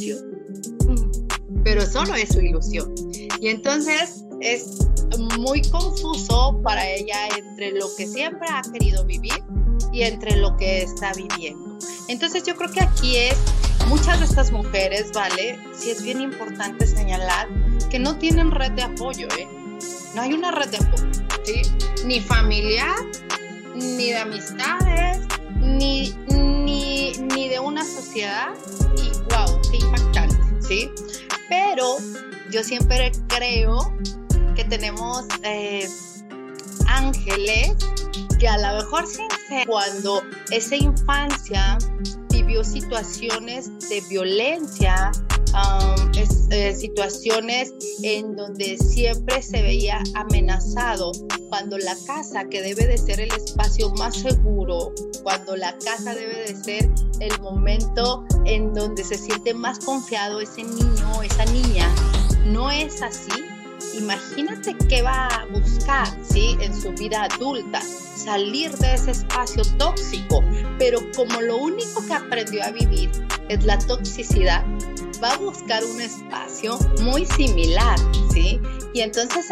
ilusión. Pero solo es su ilusión. Y entonces es muy confuso para ella entre lo que siempre ha querido vivir y entre lo que está viviendo. Entonces yo creo que aquí es, muchas de estas mujeres, ¿vale? Sí es bien importante señalar que no tienen red de apoyo, ¿eh? No hay una red de apoyo, ¿sí? Ni familiar, ni de amistades, ni, ni, ni de una sociedad. Y ¿sí? Pero yo siempre creo que tenemos eh, ángeles que a lo mejor cuando esa infancia situaciones de violencia, um, eh, situaciones en donde siempre se veía amenazado, cuando la casa que debe de ser el espacio más seguro, cuando la casa debe de ser el momento en donde se siente más confiado ese niño, esa niña, no es así, imagínate qué va a buscar vida adulta, salir de ese espacio tóxico, pero como lo único que aprendió a vivir es la toxicidad, va a buscar un espacio muy similar, ¿sí? Y entonces